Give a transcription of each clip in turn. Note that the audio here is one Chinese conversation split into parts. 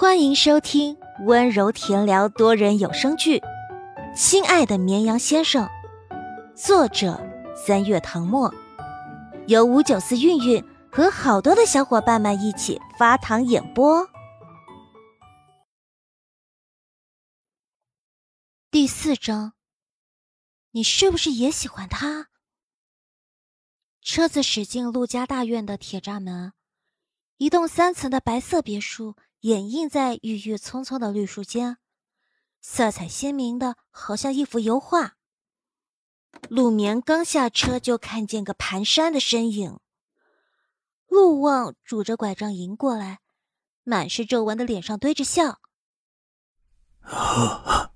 欢迎收听温柔甜聊多人有声剧《亲爱的绵羊先生》，作者三月唐末，由五九四韵韵和好多的小伙伴们一起发糖演播。第四章，你是不是也喜欢他？车子驶进陆家大院的铁栅门，一栋三层的白色别墅。掩映在郁郁葱葱的绿树间，色彩鲜明的，好像一幅油画。陆眠刚下车，就看见个蹒跚的身影。陆望拄着拐杖迎过来，满是皱纹的脸上堆着笑：“哈，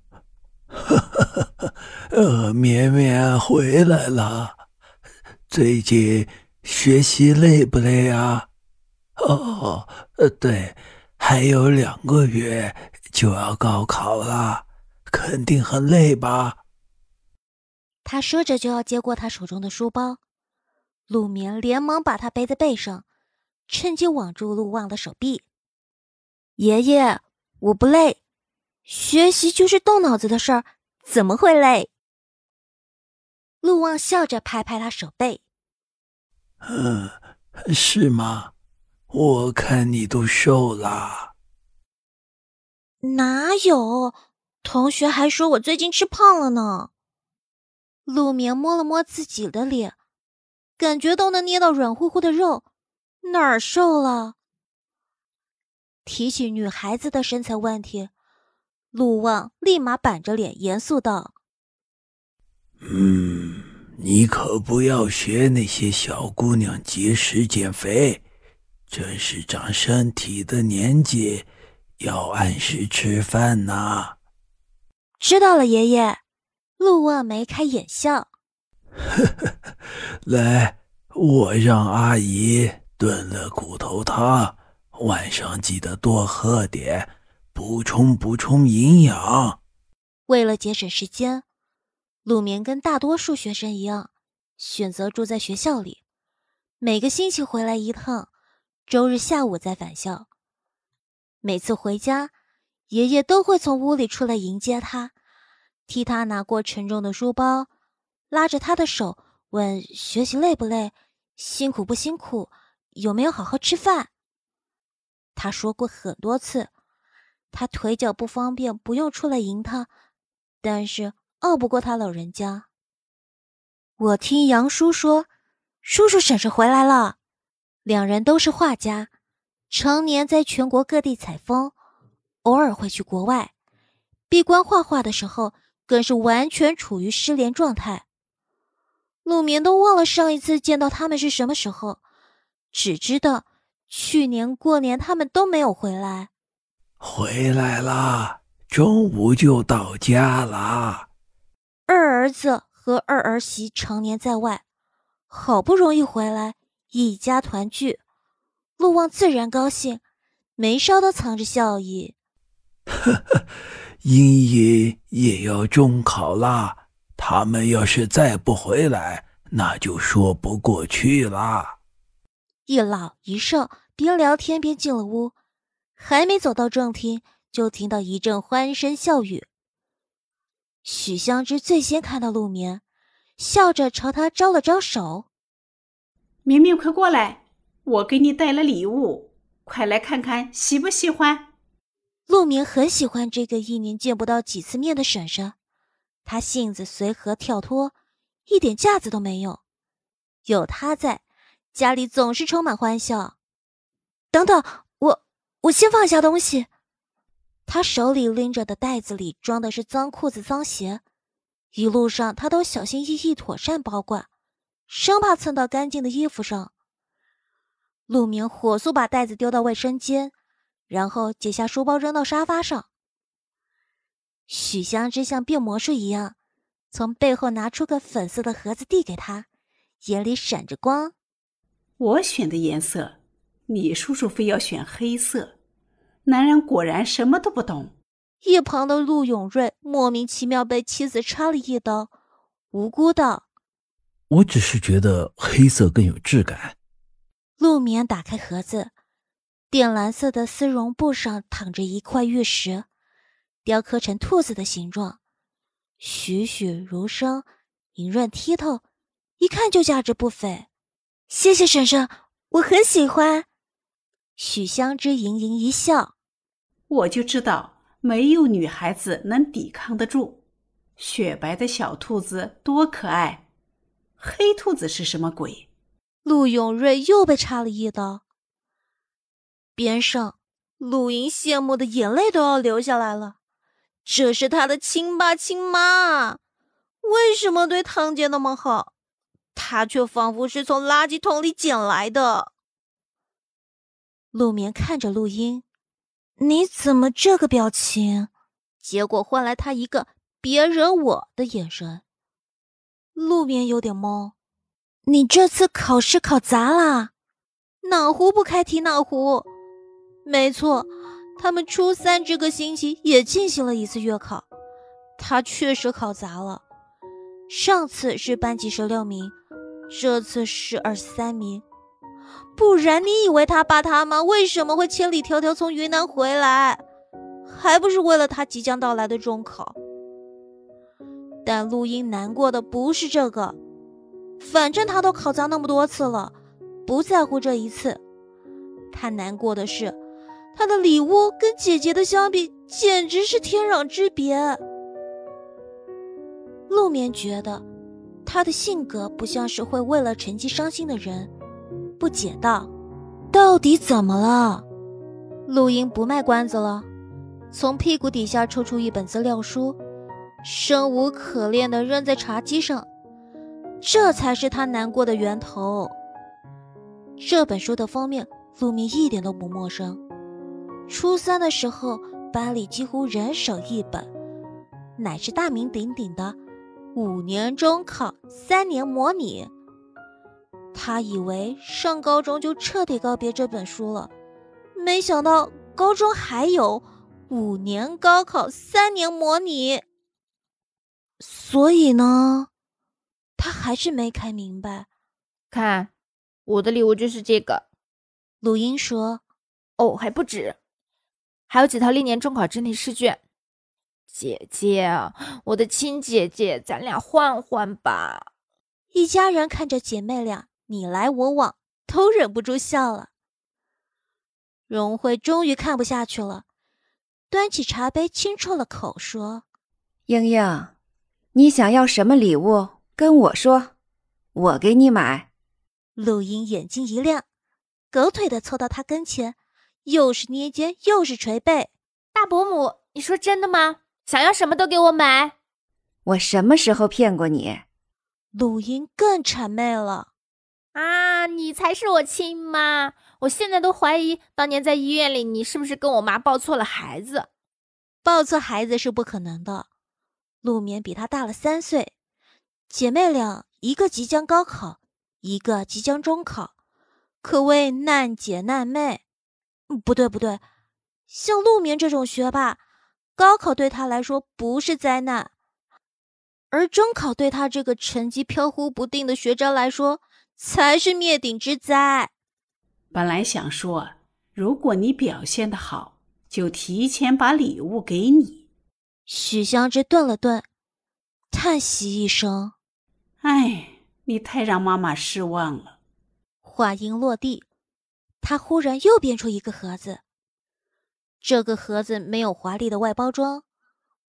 呃，绵绵回来了，最近学习累不累啊？哦，呃，对。”还有两个月就要高考了，肯定很累吧？他说着就要接过他手中的书包，陆眠连忙把他背在背上，趁机挽住陆望的手臂。爷爷，我不累，学习就是动脑子的事儿，怎么会累？陆望笑着拍拍他手背。嗯，是吗？我看你都瘦了，哪有？同学还说我最近吃胖了呢。陆明摸了摸自己的脸，感觉都能捏到软乎乎的肉，哪儿瘦了？提起女孩子的身材问题，陆望立马板着脸严肃道：“嗯，你可不要学那些小姑娘节食减肥。”这是长身体的年纪，要按时吃饭呐。知道了，爷爷。陆望眉开眼笑。来，我让阿姨炖了骨头汤，晚上记得多喝点，补充补充营养。为了节省时间，陆眠跟大多数学生一样，选择住在学校里，每个星期回来一趟。周日下午再返校。每次回家，爷爷都会从屋里出来迎接他，替他拿过沉重的书包，拉着他的手问：“学习累不累？辛苦不辛苦？有没有好好吃饭？”他说过很多次，他腿脚不方便，不用出来迎他，但是拗不过他老人家。我听杨叔说，叔叔婶婶回来了。两人都是画家，常年在全国各地采风，偶尔会去国外。闭关画画的时候，更是完全处于失联状态。陆眠都忘了上一次见到他们是什么时候，只知道去年过年他们都没有回来。回来啦，中午就到家啦。二儿子和二儿媳常年在外，好不容易回来。一家团聚，陆望自然高兴，眉梢都藏着笑意。呵呵，茵茵也要中考啦，他们要是再不回来，那就说不过去啦。一老一少边聊天边进了屋，还没走到正厅，就听到一阵欢声笑语。许香芝最先看到陆眠，笑着朝他招了招手。明明，快过来！我给你带了礼物，快来看看，喜不喜欢？陆明很喜欢这个一年见不到几次面的婶婶，她性子随和跳脱，一点架子都没有。有她在，家里总是充满欢笑。等等，我我先放下东西。他手里拎着的袋子里装的是脏裤子、脏鞋，一路上他都小心翼翼、妥善保管。生怕蹭到干净的衣服上，陆明火速把袋子丢到卫生间，然后解下书包扔到沙发上。许香芝像变魔术一样，从背后拿出个粉色的盒子递给他，眼里闪着光。我选的颜色，你叔叔非要选黑色，男人果然什么都不懂。一旁的陆永瑞莫名其妙被妻子插了一刀，无辜道。我只是觉得黑色更有质感。陆眠打开盒子，靛蓝色的丝绒布上躺着一块玉石，雕刻成兔子的形状，栩栩如生，莹润剔透，一看就价值不菲。谢谢婶婶，我很喜欢。许香芝盈盈一笑，我就知道没有女孩子能抵抗得住。雪白的小兔子多可爱，黑兔子是什么鬼？陆永瑞又被插了一刀。边上，陆莹羡慕的眼泪都要流下来了。这是他的亲爸亲妈，为什么对堂姐那么好？他却仿佛是从垃圾桶里捡来的。陆眠看着陆英，你怎么这个表情？结果换来他一个别惹我的眼神。陆眠有点懵，你这次考试考砸了？哪壶不开提哪壶。没错，他们初三这个星期也进行了一次月考，他确实考砸了。上次是班级十六名，这次是二十三名。不然你以为他爸他妈为什么会千里迢迢从云南回来？还不是为了他即将到来的中考？但陆英难过的不是这个，反正他都考砸那么多次了，不在乎这一次。他难过的是。他的礼物跟姐姐的相比，简直是天壤之别。陆眠觉得他的性格不像是会为了成绩伤心的人，不解道：“到底怎么了？”陆英不卖关子了，从屁股底下抽出一本资料书，生无可恋的扔在茶几上。这才是他难过的源头。这本书的封面，陆明一点都不陌生。初三的时候，班里几乎人手一本，乃是大名鼎鼎的五年中考三年模拟。他以为上高中就彻底告别这本书了，没想到高中还有五年高考三年模拟。所以呢，他还是没看明白。看，我的礼物就是这个。鲁英说：“哦，还不止。”还有几套历年中考真题试卷，姐姐，我的亲姐姐，咱俩换换吧。一家人看着姐妹俩你来我往，都忍不住笑了。荣慧终于看不下去了，端起茶杯轻啜了口，说：“英英，你想要什么礼物？跟我说，我给你买。”陆英眼睛一亮，狗腿的凑到他跟前。又是捏肩，又是捶背，大伯母，你说真的吗？想要什么都给我买。我什么时候骗过你？陆英更谄媚了。啊，你才是我亲妈！我现在都怀疑，当年在医院里，你是不是跟我妈抱错了孩子？抱错孩子是不可能的。陆眠比她大了三岁，姐妹俩一个即将高考，一个即将中考，可谓难姐难妹。不对，不对，像陆眠这种学霸，高考对他来说不是灾难，而中考对他这个成绩飘忽不定的学渣来说才是灭顶之灾。本来想说，如果你表现的好，就提前把礼物给你。许香芝顿了顿，叹息一声：“哎，你太让妈妈失望了。”话音落地。他忽然又变出一个盒子，这个盒子没有华丽的外包装，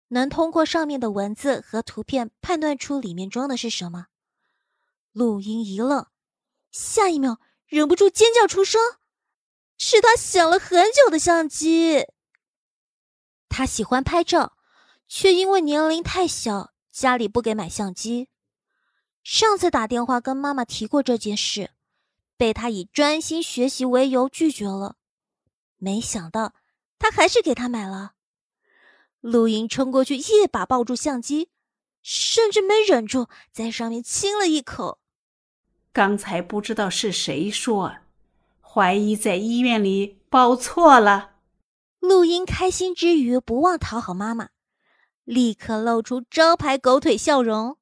能通过上面的文字和图片判断出里面装的是什么。陆英一愣，下一秒忍不住尖叫出声，是他想了很久的相机。他喜欢拍照，却因为年龄太小，家里不给买相机。上次打电话跟妈妈提过这件事。被她以专心学习为由拒绝了，没想到他还是给他买了。陆莹冲过去，一把抱住相机，甚至没忍住在上面亲了一口。刚才不知道是谁说，怀疑在医院里抱错了。陆英开心之余，不忘讨好妈妈，立刻露出招牌狗腿笑容：“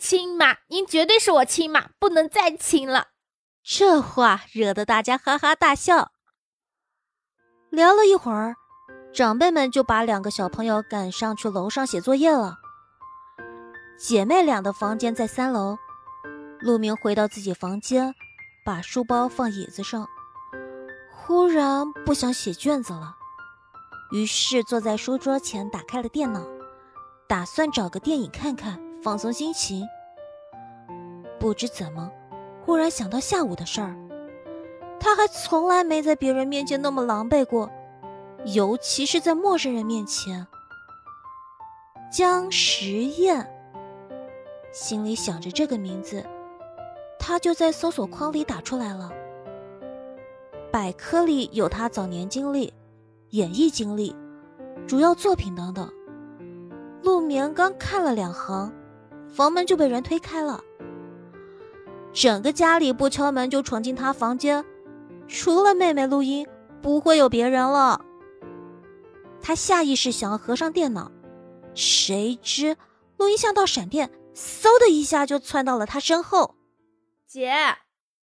亲妈，您绝对是我亲妈，不能再亲了。”这话惹得大家哈哈大笑。聊了一会儿，长辈们就把两个小朋友赶上去楼上写作业了。姐妹俩的房间在三楼，陆明回到自己房间，把书包放椅子上，忽然不想写卷子了，于是坐在书桌前打开了电脑，打算找个电影看看，放松心情。不知怎么，忽然想到下午的事儿。他还从来没在别人面前那么狼狈过，尤其是在陌生人面前。江时宴，心里想着这个名字，他就在搜索框里打出来了。百科里有他早年经历、演艺经历、主要作品等等。陆眠刚看了两行，房门就被人推开了。整个家里不敲门就闯进他房间。除了妹妹录音，不会有别人了。他下意识想要合上电脑，谁知录音像道闪电，嗖的一下就窜到了他身后。姐，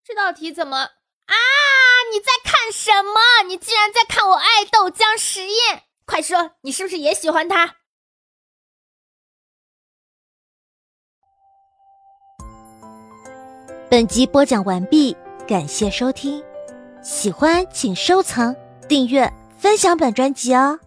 这道题怎么啊？你在看什么？你竟然在看我爱豆江实验！快说，你是不是也喜欢他？本集播讲完毕，感谢收听。喜欢请收藏、订阅、分享本专辑哦。